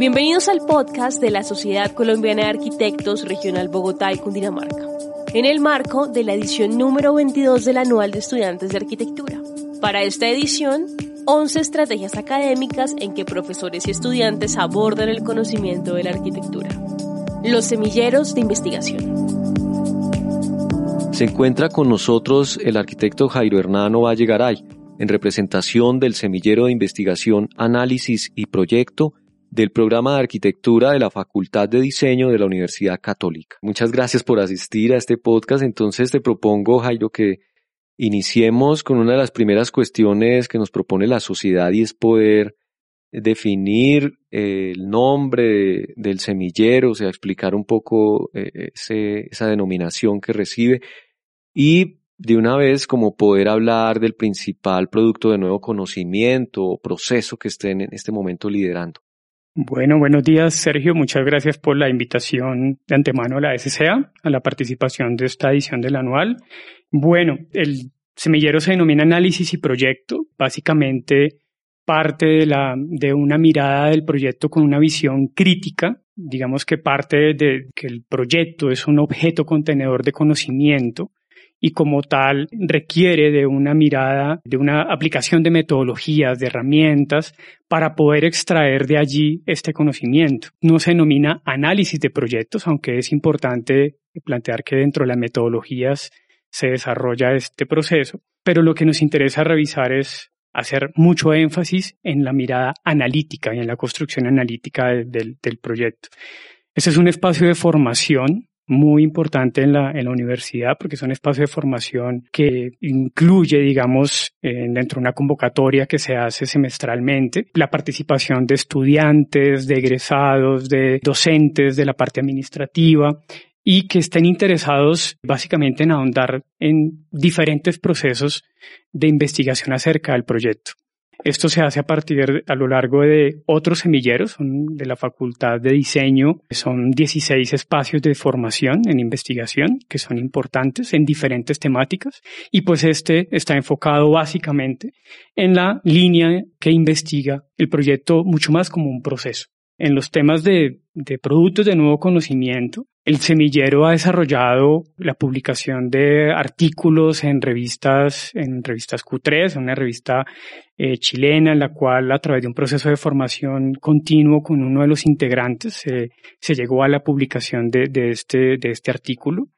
Bienvenidos al podcast de la Sociedad Colombiana de Arquitectos Regional Bogotá y Cundinamarca, en el marco de la edición número 22 del Anual de Estudiantes de Arquitectura. Para esta edición, 11 estrategias académicas en que profesores y estudiantes abordan el conocimiento de la arquitectura. Los semilleros de investigación. Se encuentra con nosotros el arquitecto Jairo Hernano Valle Garay, en representación del semillero de investigación, análisis y proyecto del programa de arquitectura de la Facultad de Diseño de la Universidad Católica. Muchas gracias por asistir a este podcast. Entonces te propongo, Jairo, que iniciemos con una de las primeras cuestiones que nos propone la sociedad y es poder definir el nombre del semillero, o sea, explicar un poco eh, esa denominación que recibe y de una vez como poder hablar del principal producto de nuevo conocimiento o proceso que estén en este momento liderando. Bueno, buenos días, Sergio. Muchas gracias por la invitación de antemano a la SCA, a la participación de esta edición del anual. Bueno, el semillero se denomina análisis y proyecto. Básicamente parte de, la, de una mirada del proyecto con una visión crítica. Digamos que parte de que el proyecto es un objeto contenedor de conocimiento y como tal requiere de una mirada, de una aplicación de metodologías, de herramientas para poder extraer de allí este conocimiento. No se denomina análisis de proyectos, aunque es importante plantear que dentro de las metodologías se desarrolla este proceso, pero lo que nos interesa revisar es hacer mucho énfasis en la mirada analítica y en la construcción analítica del, proyecto. Ese es un espacio de formación muy importante en la, en la universidad porque son espacios de formación que incluye, digamos, dentro de una convocatoria que se hace semestralmente, la participación de estudiantes, de egresados, de docentes de la parte administrativa y que estén interesados básicamente en ahondar en diferentes procesos de investigación acerca del proyecto. Esto se hace a partir, a lo largo de otros semilleros, de la Facultad de Diseño. Son 16 espacios de formación en investigación que son importantes en diferentes temáticas. Y pues este está enfocado básicamente en la línea que investiga el proyecto mucho más como un proceso en los temas de, de, productos de nuevo conocimiento, el semillero ha desarrollado la publicación de artículos en revistas, en revistas Q3, una revista eh, chilena en la cual a través de un proceso de formación continuo con uno de los integrantes se llegó a la publicación de, este, de este artículo.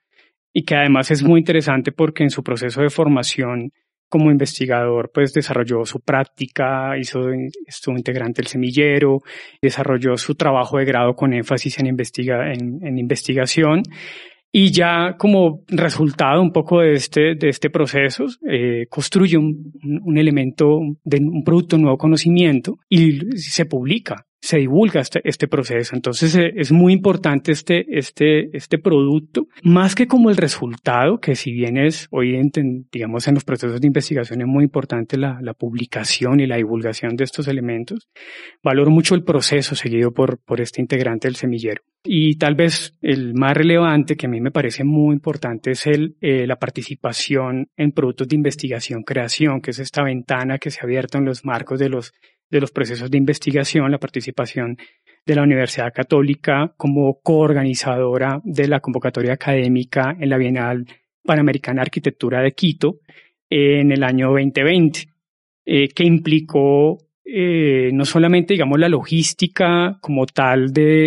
Y que además es muy interesante porque en su proceso de formación como investigador, pues desarrolló su práctica, hizo, estuvo integrante del semillero, desarrolló su trabajo de grado con énfasis en, investiga, en, investigación. Y ya como resultado un poco de este, de este proceso, eh, construye un, un, elemento de un producto de nuevo conocimiento y se publica se divulga este, este proceso. Entonces eh, es muy importante este, este, este producto, más que como el resultado, que si bien es hoy, en, digamos, en los procesos de investigación es muy importante la, la, publicación y la divulgación de estos elementos, valoro mucho el proceso seguido por, por este integrante del semillero. Y tal vez el más relevante que a mí me parece muy importante es el, eh, la participación en productos de investigación creación, que es esta ventana que se ha abierto en los marcos de los de los procesos de investigación, la participación de la Universidad Católica como coorganizadora de la convocatoria académica en la Bienal Panamericana de Arquitectura de Quito en el año 2020, eh, que implicó eh, no solamente, digamos, la logística como tal de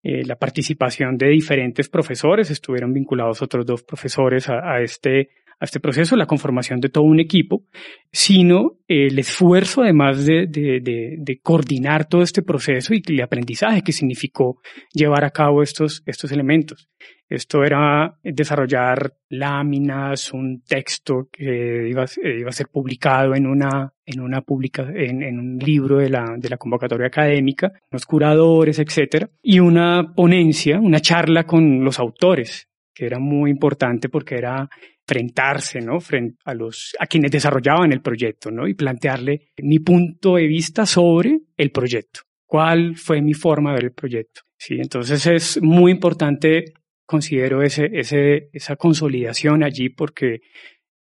eh, la participación de diferentes profesores, estuvieron vinculados otros dos profesores a, a este a este proceso, la conformación de todo un equipo, sino el esfuerzo además de, de, de, coordinar todo este proceso y el aprendizaje que significó llevar a cabo estos, estos elementos. Esto era desarrollar láminas, un texto que iba, iba a ser publicado en una, en una publica, en, en, un libro de la, de la convocatoria académica, unos curadores, etcétera, y una ponencia, una charla con los autores, que era muy importante porque era enfrentarse, ¿no? Frente a los, a quienes desarrollaban el proyecto, ¿no? Y plantearle mi punto de vista sobre el proyecto. ¿Cuál fue mi forma de ver el proyecto? Sí, entonces es muy importante, considero ese, ese, esa consolidación allí porque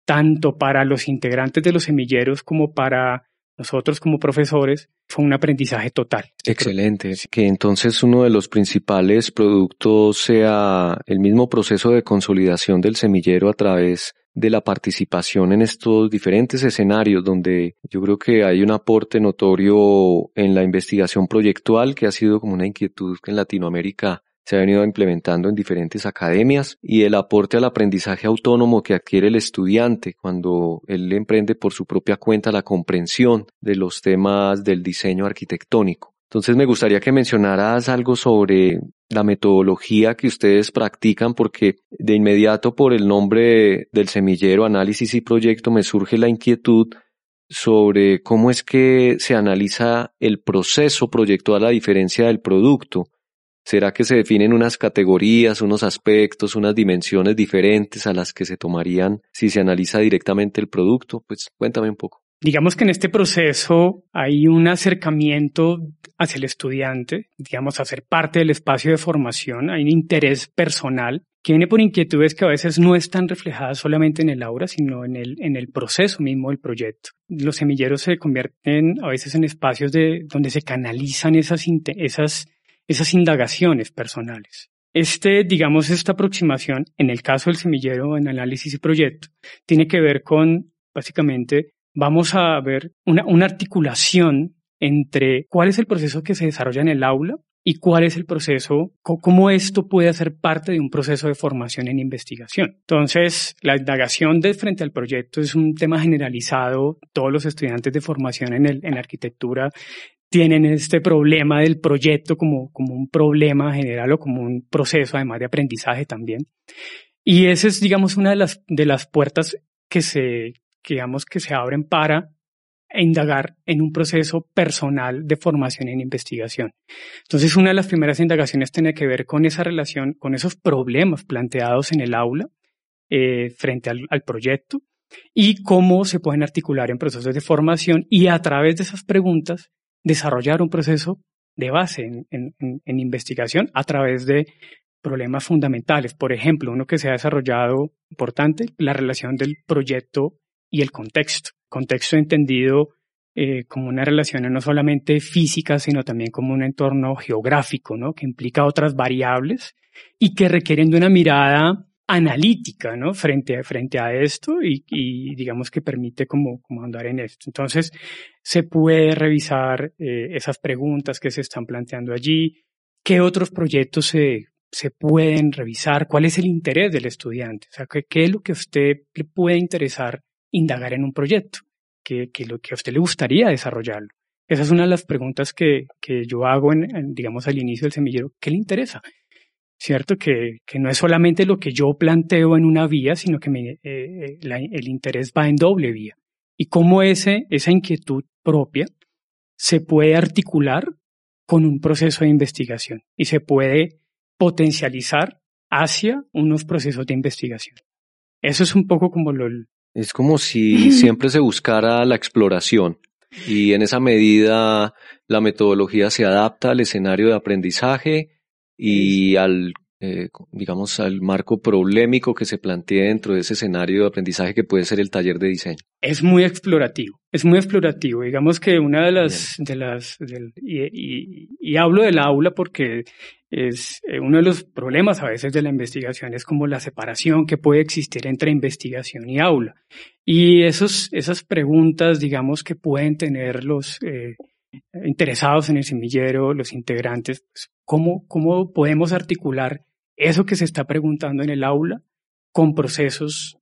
tanto para los integrantes de los semilleros como para nosotros como profesores, fue un aprendizaje total. Excelente. Que entonces uno de los principales productos sea el mismo proceso de consolidación del semillero a través de la participación en estos diferentes escenarios donde yo creo que hay un aporte notorio en la investigación proyectual que ha sido como una inquietud que en Latinoamérica se ha venido implementando en diferentes academias y el aporte al aprendizaje autónomo que adquiere el estudiante cuando él emprende por su propia cuenta la comprensión de los temas del diseño arquitectónico. Entonces me gustaría que mencionaras algo sobre la metodología que ustedes practican porque de inmediato por el nombre del semillero, análisis y proyecto me surge la inquietud sobre cómo es que se analiza el proceso proyectual a diferencia del producto. ¿Será que se definen unas categorías, unos aspectos, unas dimensiones diferentes a las que se tomarían si se analiza directamente el producto? Pues cuéntame un poco. Digamos que en este proceso hay un acercamiento hacia el estudiante, digamos, a ser parte del espacio de formación, hay un interés personal que viene por inquietudes que a veces no están reflejadas solamente en el aura, sino en el, en el proceso mismo del proyecto. Los semilleros se convierten a veces en espacios de, donde se canalizan esas, esas esas indagaciones personales. Este, digamos, esta aproximación, en el caso del semillero en análisis y proyecto, tiene que ver con, básicamente, vamos a ver una, articulación entre cuál es el proceso que se desarrolla en el aula y cuál es el proceso, cómo esto puede ser parte de un proceso de formación en investigación. Entonces, la indagación de frente al proyecto es un tema generalizado. Todos los estudiantes de formación en, el, en arquitectura tienen este problema del proyecto como, un problema general o como un proceso además de aprendizaje también. Y esa es, digamos, una de las, puertas que se, que, digamos, que se abren para indagar en un proceso personal de formación en investigación. Entonces, una de las primeras indagaciones tiene que ver con esa relación, con esos problemas planteados en el aula eh, frente al proyecto y cómo se pueden articular en procesos de formación y a través de esas preguntas desarrollar un proceso de base en, investigación a través de problemas fundamentales. Por ejemplo, uno que se ha desarrollado importante, la relación del proyecto y el contexto. Contexto entendido eh, como una relación no solamente física, sino también como un entorno geográfico, ¿no? Que implica otras variables y que requieren de una mirada analítica, ¿no? Frente a, frente a esto y, digamos que permite como, como andar en esto. Entonces, se puede revisar eh, esas preguntas que se están planteando allí, qué otros proyectos se, se pueden revisar, cuál es el interés del estudiante, o sea, qué, qué es lo que a usted le puede interesar indagar en un proyecto, qué, qué lo que a usted le gustaría desarrollarlo. Esa es una de las preguntas que, que yo hago, en, digamos, al inicio del semillero. ¿Qué le interesa? ¿Cierto? Que, que, no es solamente lo que yo planteo en una vía, sino que me, eh, eh, el interés va en doble vía. Y cómo ese, esa inquietud propia se puede articular con un proceso de investigación y se puede potencializar hacia unos procesos de investigación. Eso es un poco como lo... Es como si siempre se buscara la exploración y en esa medida la metodología se adapta al escenario de aprendizaje y al, eh, digamos, al marco problemático que se plantea dentro de ese escenario de aprendizaje que puede ser el taller de diseño. Es muy explorativo, es muy explorativo. Digamos que una de las, de las, y, y, hablo del aula porque es eh, uno de los problemas a veces de la investigación es como la separación que puede existir entre investigación y aula. Y esos, esas preguntas, digamos, que pueden tener los, eh, interesados en el semillero, los integrantes, pues, ¿cómo, ¿cómo podemos articular eso que se está preguntando en el aula con procesos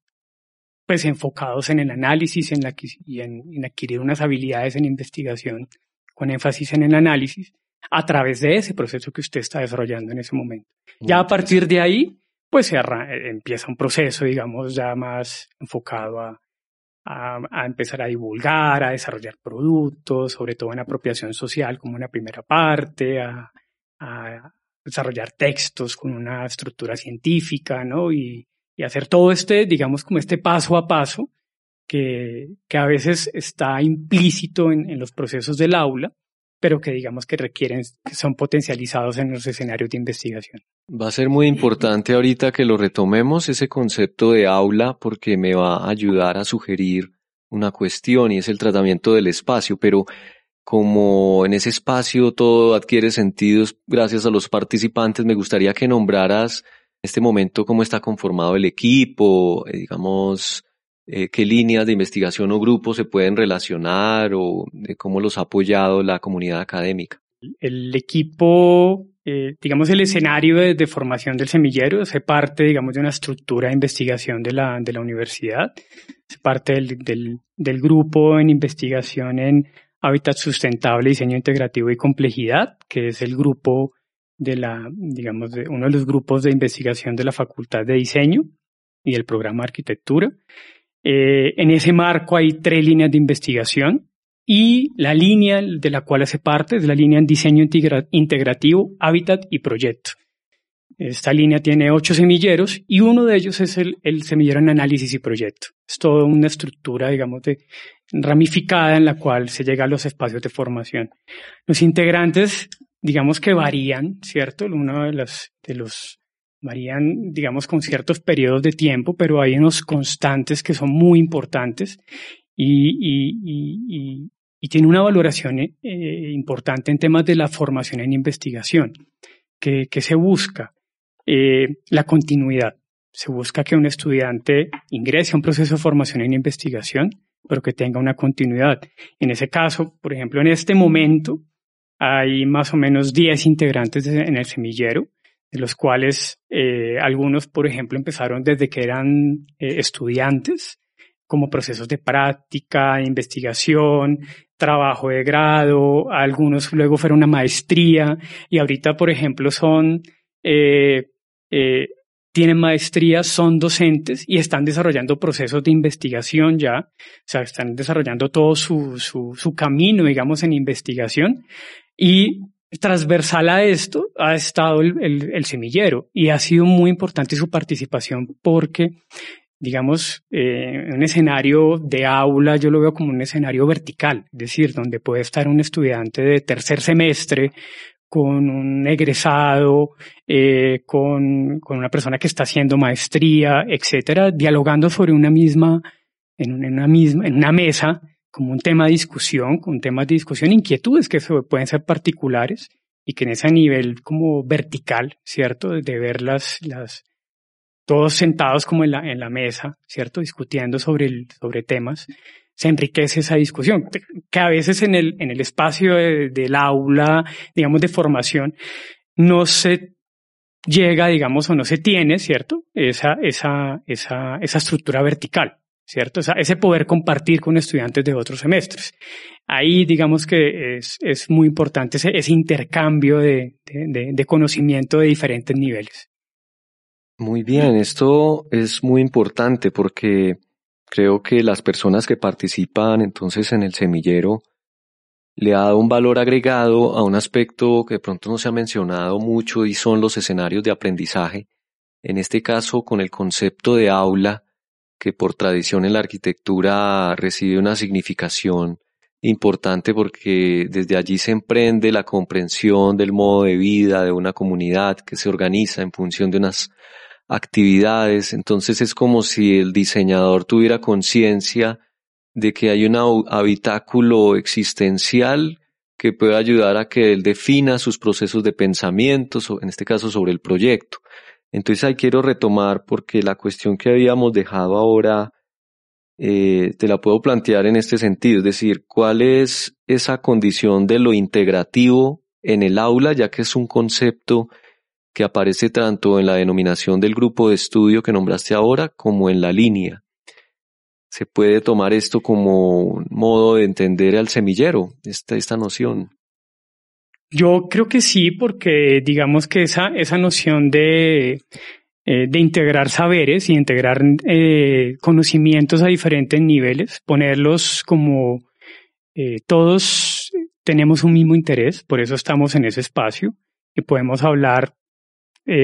pues enfocados en el análisis en la, y en, adquirir unas habilidades en investigación con énfasis en el análisis a través de ese proceso que usted está desarrollando en ese momento. ya a partir de ahí, pues se empieza un proceso, digamos, ya más enfocado a, a, empezar a divulgar, a desarrollar productos, sobre todo en apropiación social como una primera parte, a, desarrollar textos con una estructura científica, ¿no? Y, hacer todo este, digamos, como este paso a paso que, que a veces está implícito en, en los procesos del aula, pero que digamos que requieren, que son potencializados en los escenarios de investigación. Va a ser muy importante ahorita que lo retomemos ese concepto de aula porque me va a ayudar a sugerir una cuestión y es el tratamiento del espacio, pero como en ese espacio todo adquiere sentidos gracias a los participantes, me gustaría que nombraras en este momento cómo está conformado el equipo, eh, digamos, eh, qué líneas de investigación o grupos se pueden relacionar o de cómo los ha apoyado la comunidad académica. El equipo, eh, digamos, el escenario de, formación del semillero hace parte, digamos, de una estructura de investigación de la, universidad, es parte del, del, del grupo en investigación en hábitat sustentable, diseño integrativo y complejidad, que es el grupo de la, digamos, de uno de los grupos de investigación de la Facultad de Diseño y el programa de arquitectura. Eh, en ese marco hay tres líneas de investigación y la línea de la cual hace parte es la línea en diseño integrativo, hábitat y proyecto. Esta línea tiene ocho semilleros y uno de ellos es el, el, semillero en análisis y proyecto. Es toda una estructura, digamos, de, ramificada en la cual se llega a los espacios de formación. Los integrantes, digamos que varían, ¿cierto? Uno de los, de los varían, digamos, con ciertos periodos de tiempo, pero hay unos constantes que son muy importantes y, y, y, y tiene una valoración eh, importante en temas de la formación en investigación. que, que se busca? Eh, la continuidad. Se busca que un estudiante ingrese a un proceso de formación en investigación, pero que tenga una continuidad. En ese caso, por ejemplo, en este momento hay más o menos 10 integrantes en el semillero, los cuales eh, algunos, por ejemplo, empezaron desde que eran eh, estudiantes, como procesos de práctica, investigación, trabajo de grado, algunos luego fueron una maestría y ahorita, por ejemplo, son, eh, tienen maestría, son docentes y están desarrollando procesos de investigación ya, o sea, están desarrollando todo su, su, su camino, digamos, en investigación y transversal a esto ha estado el, semillero y ha sido muy importante su participación porque, digamos, eh, un escenario de aula yo lo veo como un escenario vertical, es decir, donde puede estar un estudiante de tercer semestre con un egresado, eh, con, con, una persona que está haciendo maestría, etcétera, dialogando sobre una misma, en una misma, en una mesa como un tema de discusión, con temas de discusión, inquietudes que pueden ser particulares y que en ese nivel como vertical, ¿cierto? De ver las, todos sentados como en la, en la mesa, ¿cierto? Discutiendo sobre, el, sobre temas, se enriquece esa discusión, que a veces en el, en el espacio del aula, digamos, de formación, no se llega, digamos, o no se tiene, ¿cierto? Esa, esa, esa, esa estructura vertical. ¿Cierto? Ese poder compartir con estudiantes de otros semestres. Ahí digamos que es, es muy importante ese, ese intercambio de, de, de, conocimiento de diferentes niveles. Muy bien, esto es muy importante porque creo que las personas que participan entonces en el semillero le ha dado un valor agregado a un aspecto que de pronto no se ha mencionado mucho y son los escenarios de aprendizaje. En este caso, con el concepto de aula, que por tradición en la arquitectura recibe una significación importante porque desde allí se emprende la comprensión del modo de vida de una comunidad que se organiza en función de unas actividades. Entonces es como si el diseñador tuviera conciencia de que hay un habitáculo existencial que puede ayudar a que él defina sus procesos de pensamiento, en este caso sobre el proyecto. Entonces ahí quiero retomar porque la cuestión que habíamos dejado ahora eh, te la puedo plantear en este sentido, es decir, cuál es esa condición de lo integrativo en el aula, ya que es un concepto que aparece tanto en la denominación del grupo de estudio que nombraste ahora como en la línea. Se puede tomar esto como un modo de entender al semillero, esta, esta noción. Yo creo que sí, porque digamos que esa, esa noción de, eh, de integrar saberes y integrar eh, conocimientos a diferentes niveles, ponerlos como eh, todos tenemos un mismo interés, por eso estamos en ese espacio y podemos hablar,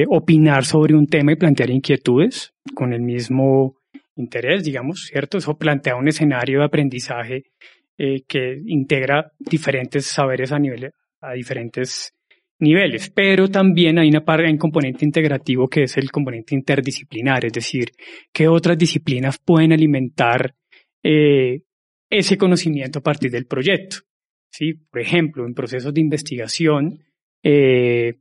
opinar sobre un tema y plantear inquietudes con el mismo interés, digamos, ¿cierto? Eso plantea un escenario de aprendizaje que integra diferentes saberes a nivel, a diferentes niveles, pero también hay una parte, un componente integrativo que es el componente interdisciplinar, es decir, que otras disciplinas pueden alimentar eh, ese conocimiento a partir del proyecto. ¿sí? Por ejemplo, en procesos de investigación, eh,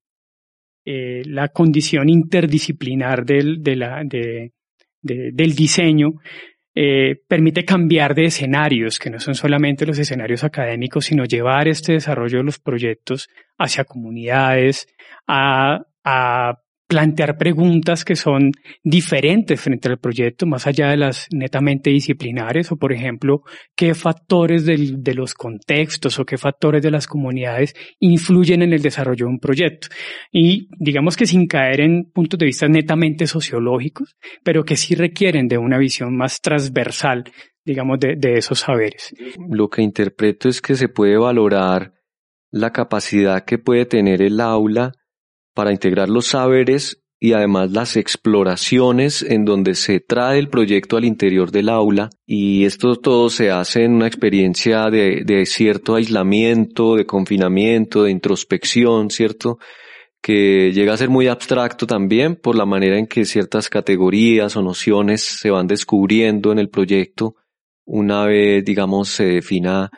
eh, la condición interdisciplinar del, del diseño eh, permite cambiar de escenarios, que no son solamente los escenarios académicos, sino llevar este desarrollo de los proyectos hacia comunidades, a, a plantear preguntas que son diferentes frente al proyecto, más allá de las netamente disciplinares, o por ejemplo, qué factores de los contextos o qué factores de las comunidades influyen en el desarrollo de un proyecto. Y digamos que sin caer en puntos de vista netamente sociológicos, pero que sí requieren de una visión más transversal, digamos, de esos saberes. Lo que interpreto es que se puede valorar la capacidad que puede tener el aula para integrar los saberes y además las exploraciones en donde se trae el proyecto al interior del aula y esto todo se hace en una experiencia de, cierto aislamiento, de confinamiento, de introspección, ¿cierto? que llega a ser muy abstracto también por la manera en que ciertas categorías o nociones se van descubriendo en el proyecto una vez, digamos, se defina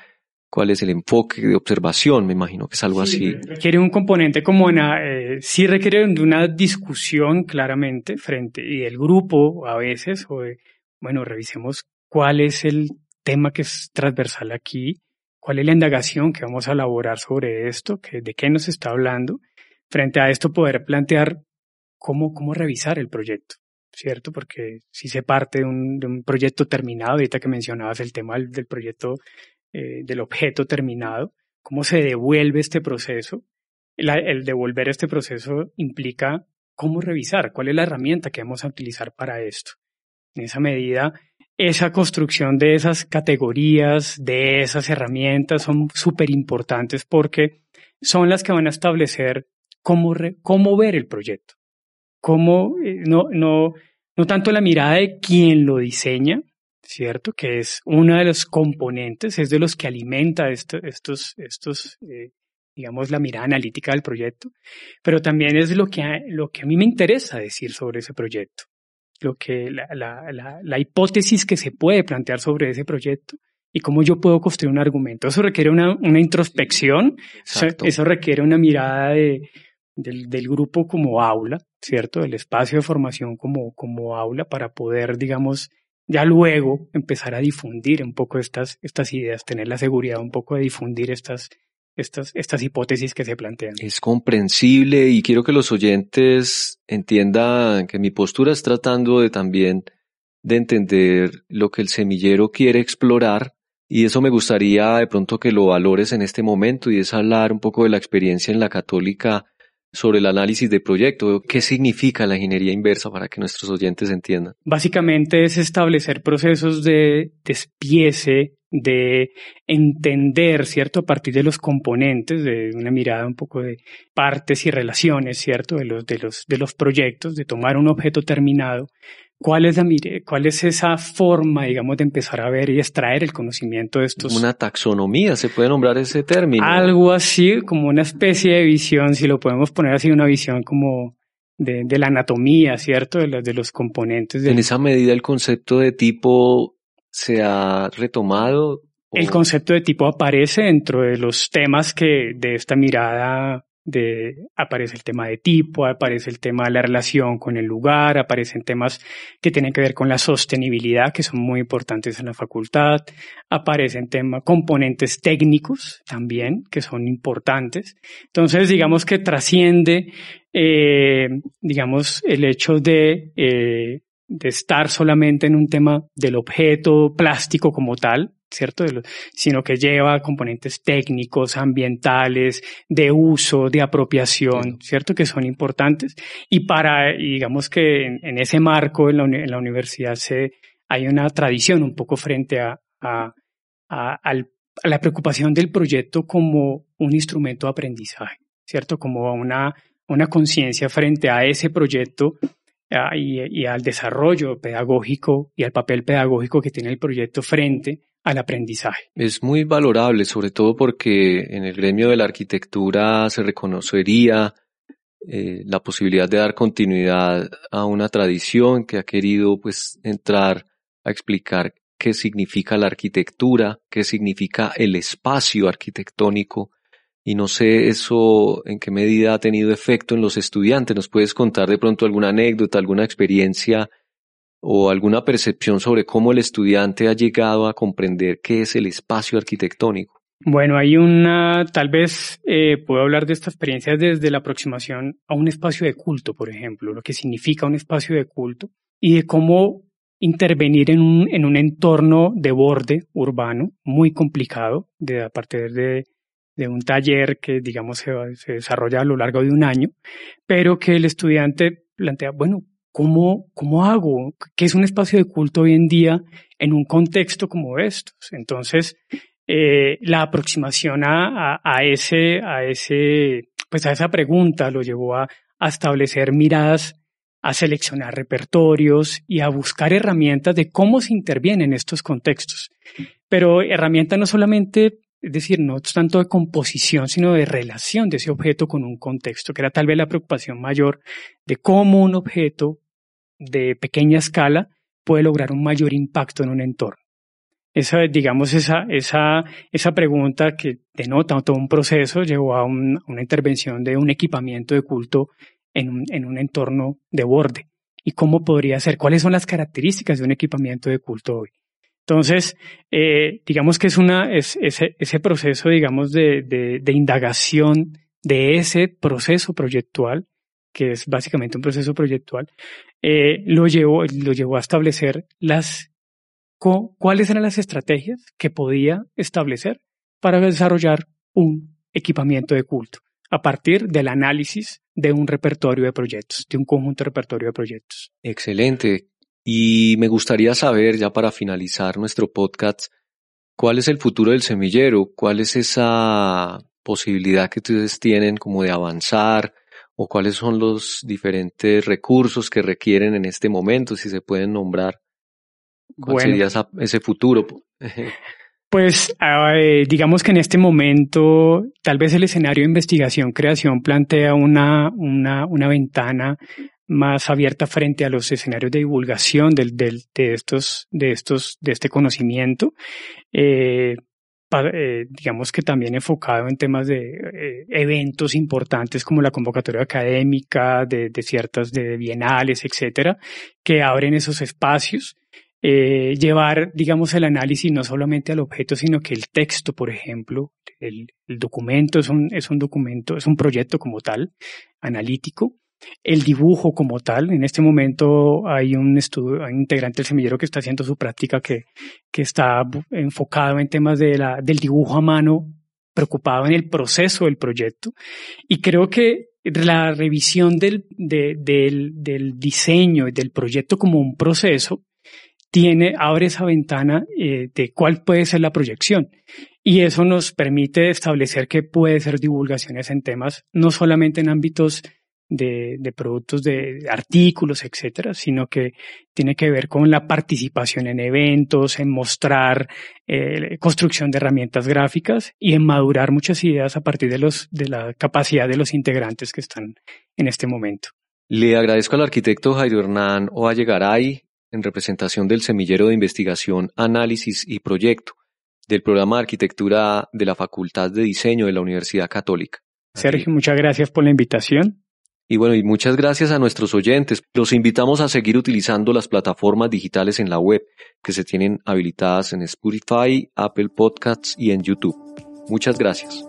cuál es el enfoque de observación, me imagino que es algo así. Requiere un componente como una, eh, sí requiere de una discusión claramente frente, y el grupo a veces, o bueno, revisemos cuál es el tema que es transversal aquí, cuál es la indagación que vamos a elaborar sobre esto, que, de qué nos está hablando, frente a esto poder plantear cómo, cómo revisar el proyecto. ¿Cierto? Porque si se parte de un, de un proyecto terminado, ahorita que mencionabas el tema del, del proyecto eh, del objeto terminado, cómo se devuelve este proceso. el devolver este proceso implica cómo revisar, cuál es la herramienta que vamos a utilizar para esto. En esa medida, esa construcción de esas categorías, de esas herramientas son súper importantes porque son las que van a establecer cómo, cómo ver el proyecto. Cómo, eh, no, no, no tanto la mirada de quien lo diseña, ¿cierto? Que es uno de los componentes, es de los que alimenta estos, estos eh, digamos, la mirada analítica del proyecto, pero también es lo que, a, lo que a mí me interesa decir sobre ese proyecto, lo que, la, la, la, hipótesis que se puede plantear sobre ese proyecto y cómo yo puedo construir un argumento. Eso requiere una, una introspección, eso, requiere una mirada de, del, del, grupo como aula, ¿cierto? Del espacio de formación como, como aula para poder, digamos, ya luego empezar a difundir un poco estas, estas ideas, tener la seguridad un poco de difundir estas, estas, estas hipótesis que se plantean. Es comprensible y quiero que los oyentes entiendan que mi postura es tratando de también de entender lo que el semillero quiere explorar y eso me gustaría de pronto que lo valores en este momento y es hablar un poco de la experiencia en la católica sobre el análisis de proyecto. ¿Qué significa la ingeniería inversa para que nuestros oyentes entiendan? Básicamente es establecer procesos de despiece, de entender, ¿cierto? A partir de los componentes, de una mirada un poco de partes y relaciones, ¿cierto? De los, de los, de los proyectos, de tomar un objeto terminado ¿Cuál es, la, ¿Cuál es esa forma, digamos, de empezar a ver y extraer el conocimiento de estos? Una taxonomía, se puede nombrar ese término. Algo así, como una especie de visión, si lo podemos poner así, una visión como de, de la anatomía, ¿cierto? De, los, de los componentes. En esa medida el concepto de tipo se ha retomado. El concepto de tipo aparece dentro de los temas que de esta mirada de, aparece el tema de tipo, aparece el tema de la relación con el lugar, aparecen temas que tienen que ver con la sostenibilidad, que son muy importantes en la facultad, aparecen temas, componentes técnicos también, que son importantes. Entonces, digamos que trasciende, eh, digamos, el hecho de, eh, de estar solamente en un tema del objeto plástico como tal, ¿cierto? sino que lleva componentes técnicos, ambientales, de uso, de apropiación, ¿cierto? Que son importantes. Y para, digamos que en, ese marco en la, universidad se, hay una tradición un poco frente a, a, a, la preocupación del proyecto como un instrumento de aprendizaje, ¿cierto? Como una, una conciencia frente a ese proyecto y, al desarrollo pedagógico y al papel pedagógico que tiene el proyecto frente al aprendizaje. Es muy valorable, sobre todo porque en el gremio de la arquitectura se reconocería eh, la posibilidad de dar continuidad a una tradición que ha querido pues entrar a explicar qué significa la arquitectura, qué significa el espacio arquitectónico. Y no sé eso en qué medida ha tenido efecto en los estudiantes. ¿Nos puedes contar de pronto alguna anécdota, alguna experiencia o alguna percepción sobre cómo el estudiante ha llegado a comprender qué es el espacio arquitectónico? Bueno, hay una, tal vez eh, puedo hablar de esta experiencia desde la aproximación a un espacio de culto, por ejemplo, lo que significa un espacio de culto y de cómo intervenir en un, en un entorno de borde urbano muy complicado, de, a partir de, de un taller que, digamos, se, desarrolla a lo largo de un año, pero que el estudiante plantea, bueno, ¿cómo, ¿cómo hago? ¿Qué es un espacio de culto hoy en día en un contexto como estos? Entonces, eh, la aproximación a, a, a, ese, a ese, pues a esa pregunta lo llevó a, a establecer miradas, a seleccionar repertorios y a buscar herramientas de cómo se interviene en estos contextos. Pero herramientas no solamente, es decir, no tanto de composición, sino de relación de ese objeto con un contexto, que era tal vez la preocupación mayor de cómo un objeto de pequeña escala puede lograr un mayor impacto en un entorno esa, digamos, esa, esa, esa pregunta que denota todo un proceso llevó a un, una intervención de un equipamiento de culto en un, en un entorno de borde. ¿Y cómo podría ser? ¿Cuáles son las características de un equipamiento de culto hoy? Entonces, eh, digamos que es una, es, ese, ese proceso, digamos, de, de, de indagación de ese proceso proyectual, que es básicamente un proceso proyectual, eh, lo llevó, lo llevó a establecer las cuáles eran las estrategias que podía establecer para desarrollar un equipamiento de culto a partir del análisis de un repertorio de proyectos, de un conjunto de repertorio de proyectos. Excelente. Y me gustaría saber, ya para finalizar nuestro podcast, cuál es el futuro del semillero, cuál es esa posibilidad que ustedes tienen como de avanzar o cuáles son los diferentes recursos que requieren en este momento, si se pueden nombrar. ¿Cuál sería ese futuro? Pues eh, digamos que en este momento tal vez el escenario de investigación-creación plantea una, una, una ventana más abierta frente a los escenarios de divulgación de estos, de estos, de este conocimiento. Eh, eh, digamos que también enfocado en temas de eh, eventos importantes como la convocatoria académica, de, de ciertas de bienales, etcétera, que abren esos espacios llevar, digamos, el análisis no solamente al objeto, sino que el texto, por ejemplo, el, el, documento es un, es un documento, es un proyecto como tal, analítico. El dibujo como tal, en este momento hay un estudio, hay un integrante del semillero que está haciendo su práctica que, que está enfocado en temas de la, del dibujo a mano, preocupado en el proceso del proyecto. Y creo que la revisión del, de, del, del diseño del proyecto como un proceso tiene, abre esa ventana eh, de cuál puede ser la proyección. Y eso nos permite establecer qué puede ser divulgaciones en temas, no solamente en ámbitos de, de productos de artículos, etcétera, sino que tiene que ver con la participación en eventos, en mostrar eh, construcción de herramientas gráficas y en madurar muchas ideas a partir de los de la capacidad de los integrantes que están en este momento. Le agradezco al arquitecto Jairo Hernán Ovallegaray en representación del Semillero de Investigación, Análisis y Proyecto del programa de arquitectura de la Facultad de Diseño de la Universidad Católica. Sergio, muchas gracias por la invitación. Y bueno, y muchas gracias a nuestros oyentes. Los invitamos a seguir utilizando las plataformas digitales en la web que se tienen habilitadas en Spotify, Apple Podcasts y en YouTube. Muchas gracias.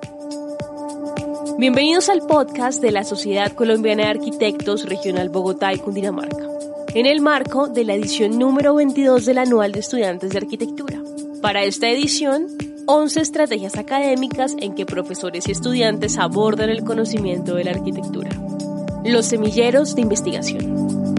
Bienvenidos al podcast de la Sociedad Colombiana de Arquitectos Regional Bogotá y Cundinamarca en el marco de la edición número 22 del Anual de Estudiantes de Arquitectura. Para esta edición, 11 estrategias académicas en que profesores y estudiantes abordan el conocimiento de la arquitectura. Los semilleros de investigación.